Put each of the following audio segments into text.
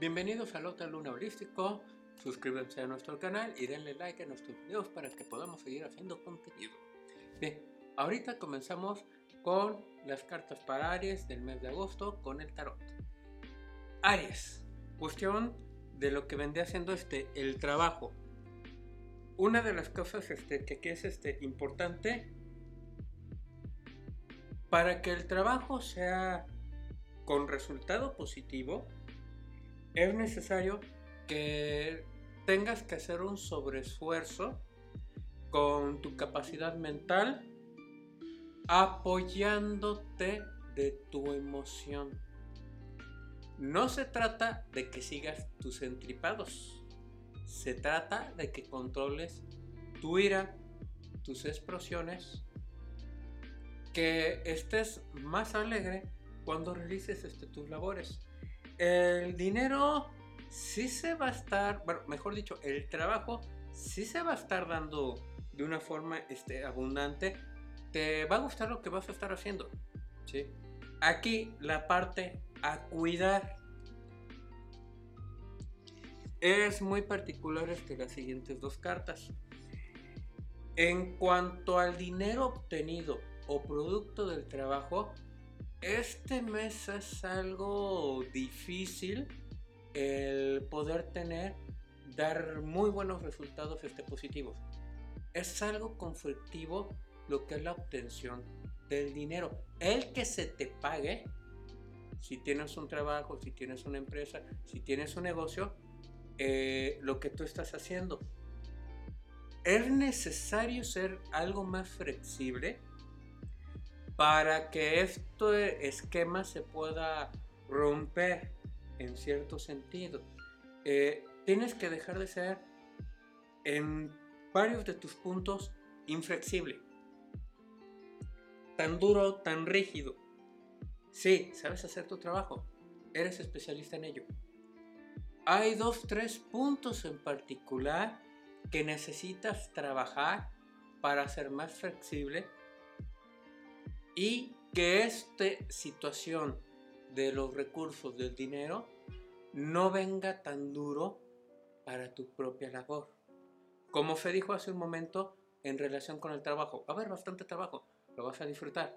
Bienvenidos al Hotel Luna Holístico. Suscríbanse a nuestro canal y denle like a nuestros videos para que podamos seguir haciendo contenido. Bien, ahorita comenzamos con las cartas para Aries del mes de agosto con el tarot. Aries, cuestión de lo que vendría haciendo este, el trabajo. Una de las cosas este, que aquí es este, importante para que el trabajo sea con resultado positivo, es necesario que tengas que hacer un sobreesfuerzo con tu capacidad mental apoyándote de tu emoción. No se trata de que sigas tus entripados. Se trata de que controles tu ira, tus explosiones, que estés más alegre cuando realices este, tus labores. El dinero sí se va a estar, bueno, mejor dicho, el trabajo sí se va a estar dando de una forma este, abundante. Te va a gustar lo que vas a estar haciendo. ¿sí? Aquí la parte a cuidar. Es muy particular este, las siguientes dos cartas. En cuanto al dinero obtenido o producto del trabajo, este mes es algo difícil el poder tener, dar muy buenos resultados este, positivos. Es algo conflictivo lo que es la obtención del dinero. El que se te pague, si tienes un trabajo, si tienes una empresa, si tienes un negocio, eh, lo que tú estás haciendo. Es necesario ser algo más flexible para que este esquema se pueda romper en cierto sentido. Eh, tienes que dejar de ser en varios de tus puntos inflexible, tan duro, tan rígido. Sí, sabes hacer tu trabajo, eres especialista en ello. Hay dos, tres puntos en particular que necesitas trabajar para ser más flexible y que esta situación de los recursos del dinero no venga tan duro para tu propia labor. Como se dijo hace un momento en relación con el trabajo, va a haber bastante trabajo, lo vas a disfrutar.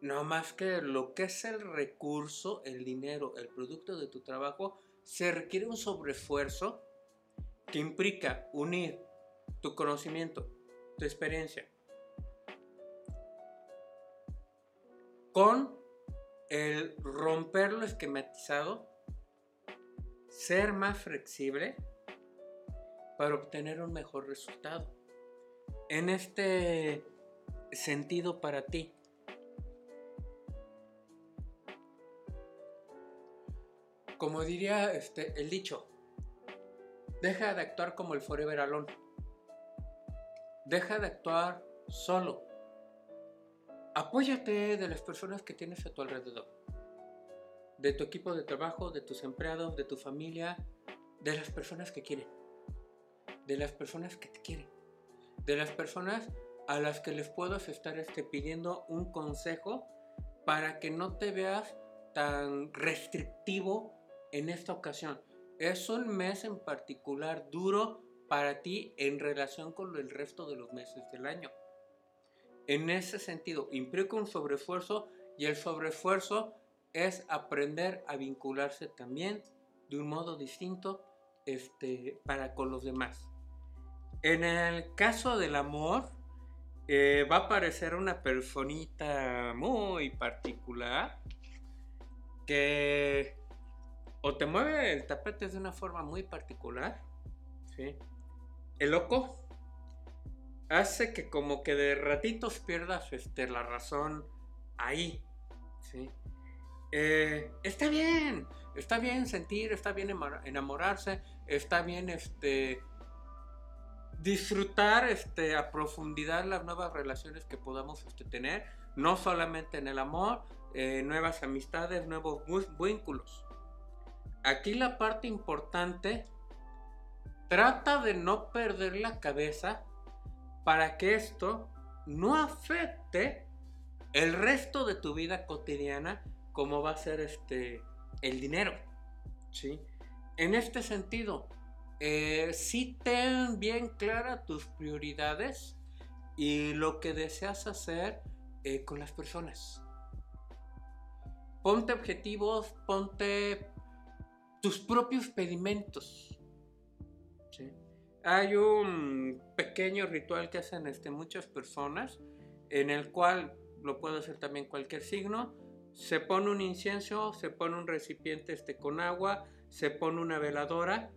No más que lo que es el recurso, el dinero, el producto de tu trabajo, se requiere un sobreesfuerzo que implica unir tu conocimiento, tu experiencia, con el romper lo esquematizado, ser más flexible para obtener un mejor resultado. En este sentido para ti, como diría este, el dicho, deja de actuar como el forever alone. Deja de actuar solo. Apóyate de las personas que tienes a tu alrededor. De tu equipo de trabajo, de tus empleados, de tu familia, de las personas que quieren. De las personas que te quieren. De las personas a las que les puedas estar este, pidiendo un consejo para que no te veas tan restrictivo en esta ocasión. Es un mes en particular duro para ti en relación con el resto de los meses del año. En ese sentido, implica un sobreesfuerzo y el sobreesfuerzo es aprender a vincularse también de un modo distinto este, para con los demás. En el caso del amor, eh, va a aparecer una personita muy particular que o te mueve el tapete de una forma muy particular, ¿sí? El loco hace que como que de ratitos pierdas este, la razón ahí. ¿sí? Eh, está bien, está bien sentir, está bien enamorarse, está bien este, disfrutar este, a profundidad las nuevas relaciones que podamos este, tener, no solamente en el amor, eh, nuevas amistades, nuevos vínculos. Aquí la parte importante, trata de no perder la cabeza para que esto no afecte el resto de tu vida cotidiana como va a ser este el dinero. ¿sí? En este sentido, eh, sí ten bien claras tus prioridades y lo que deseas hacer eh, con las personas. Ponte objetivos, ponte tus propios pedimentos. Hay un pequeño ritual que hacen este, muchas personas en el cual lo puede hacer también cualquier signo. Se pone un incienso, se pone un recipiente este, con agua, se pone una veladora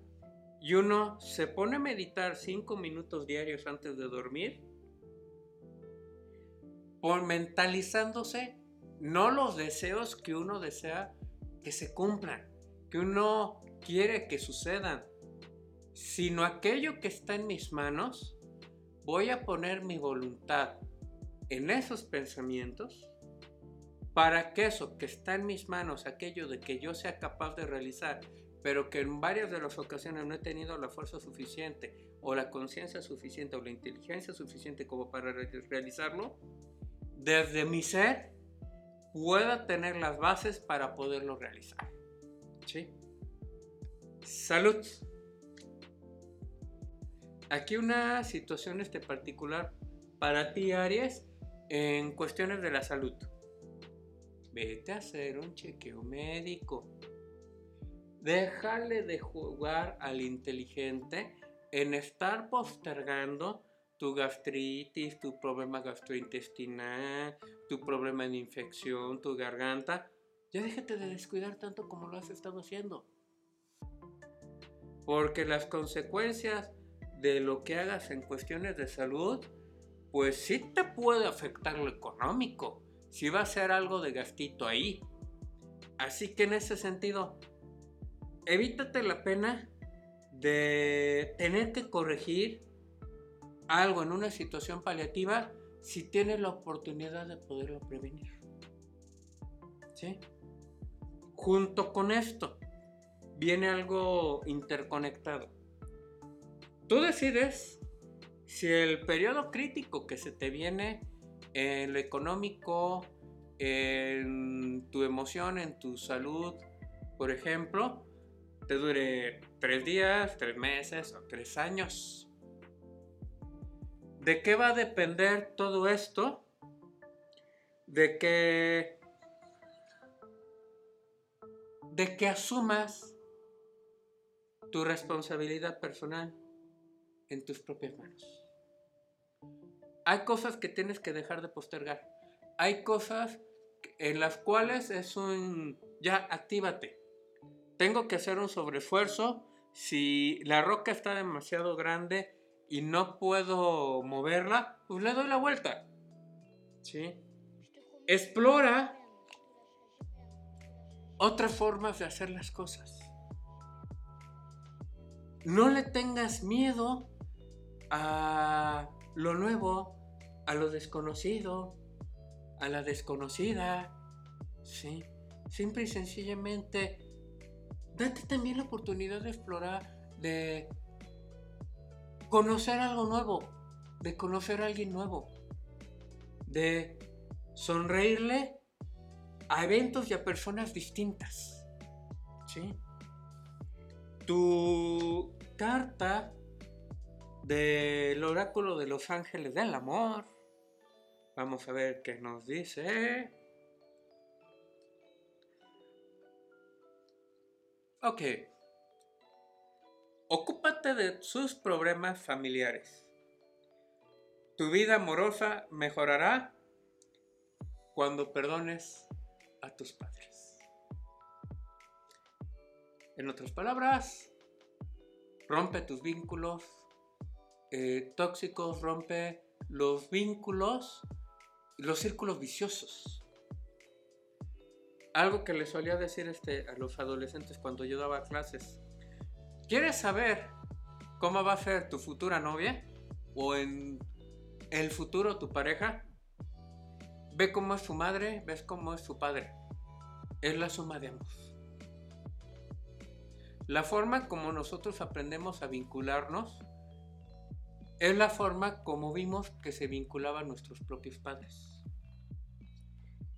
y uno se pone a meditar cinco minutos diarios antes de dormir, por mentalizándose no los deseos que uno desea que se cumplan, que uno quiere que sucedan, sino aquello que está en mis manos, voy a poner mi voluntad en esos pensamientos para que eso que está en mis manos, aquello de que yo sea capaz de realizar, pero que en varias de las ocasiones no he tenido la fuerza suficiente o la conciencia suficiente o la inteligencia suficiente como para realizarlo, desde mi ser pueda tener las bases para poderlo realizar. ¿Sí? Salud. Aquí una situación este particular para ti, Aries, en cuestiones de la salud. Vete a hacer un chequeo médico. Déjale de jugar al inteligente en estar postergando tu gastritis, tu problema gastrointestinal, tu problema de infección, tu garganta. Ya déjate de descuidar tanto como lo has estado haciendo. Porque las consecuencias de lo que hagas en cuestiones de salud, pues sí te puede afectar lo económico. Si va a ser algo de gastito ahí. Así que en ese sentido, evítate la pena de tener que corregir algo en una situación paliativa si tienes la oportunidad de poderlo prevenir. ¿Sí? Junto con esto viene algo interconectado. Tú decides si el periodo crítico que se te viene en lo económico, en tu emoción, en tu salud, por ejemplo, te dure tres días, tres meses o tres años. ¿De qué va a depender todo esto? De que de que asumas tu responsabilidad personal en tus propias manos. Hay cosas que tienes que dejar de postergar. Hay cosas en las cuales es un ya actívate. Tengo que hacer un sobreesfuerzo. Si la roca está demasiado grande, y no puedo moverla, pues le doy la vuelta. ¿Sí? Explora otras formas de hacer las cosas. No le tengas miedo a lo nuevo, a lo desconocido, a la desconocida. ¿sí? Simple y sencillamente, date también la oportunidad de explorar, de conocer algo nuevo, de conocer a alguien nuevo, de sonreírle a eventos y a personas distintas. ¿sí? Tu carta del oráculo de los ángeles del amor. Vamos a ver qué nos dice. Ok. Ocúpate de sus problemas familiares. Tu vida amorosa mejorará cuando perdones a tus padres. En otras palabras, rompe tus vínculos eh, tóxicos, rompe los vínculos, los círculos viciosos. Algo que le solía decir este, a los adolescentes cuando yo daba clases ¿Quieres saber cómo va a ser tu futura novia? ¿O en el futuro tu pareja? Ve cómo es su madre, ves cómo es su padre. Es la suma de ambos. La forma como nosotros aprendemos a vincularnos es la forma como vimos que se vinculaban nuestros propios padres.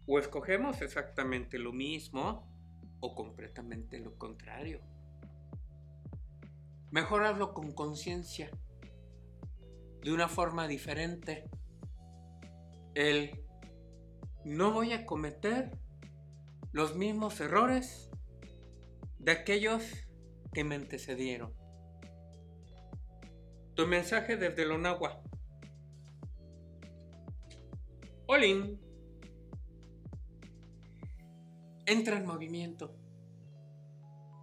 O escogemos exactamente lo mismo o completamente lo contrario. Mejor hazlo con conciencia, de una forma diferente. El no voy a cometer los mismos errores de aquellos que me antecedieron. Tu mensaje desde Lonagua. Olin. Entra en movimiento.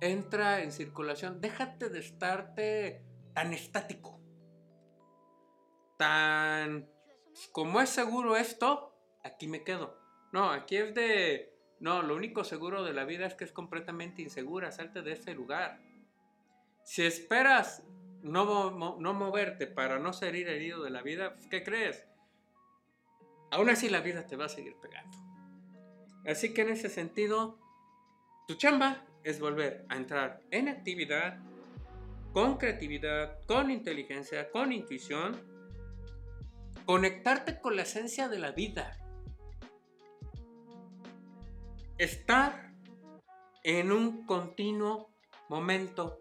Entra en circulación. Déjate de estarte tan estático. Tan... Como es seguro esto, aquí me quedo. No, aquí es de... No, lo único seguro de la vida es que es completamente insegura. Salte de ese lugar. Si esperas no, no moverte para no ser herido de la vida, pues, ¿qué crees? Aún así la vida te va a seguir pegando. Así que en ese sentido, tu chamba es volver a entrar en actividad, con creatividad, con inteligencia, con intuición, conectarte con la esencia de la vida, estar en un continuo momento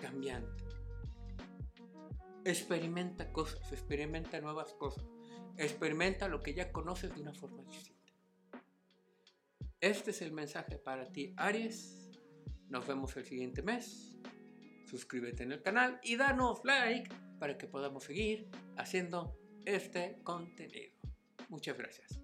cambiante. Experimenta cosas, experimenta nuevas cosas, experimenta lo que ya conoces de una forma distinta. Este es el mensaje para ti, Aries. Nos vemos el siguiente mes. Suscríbete en el canal y danos like para que podamos seguir haciendo este contenido. Muchas gracias.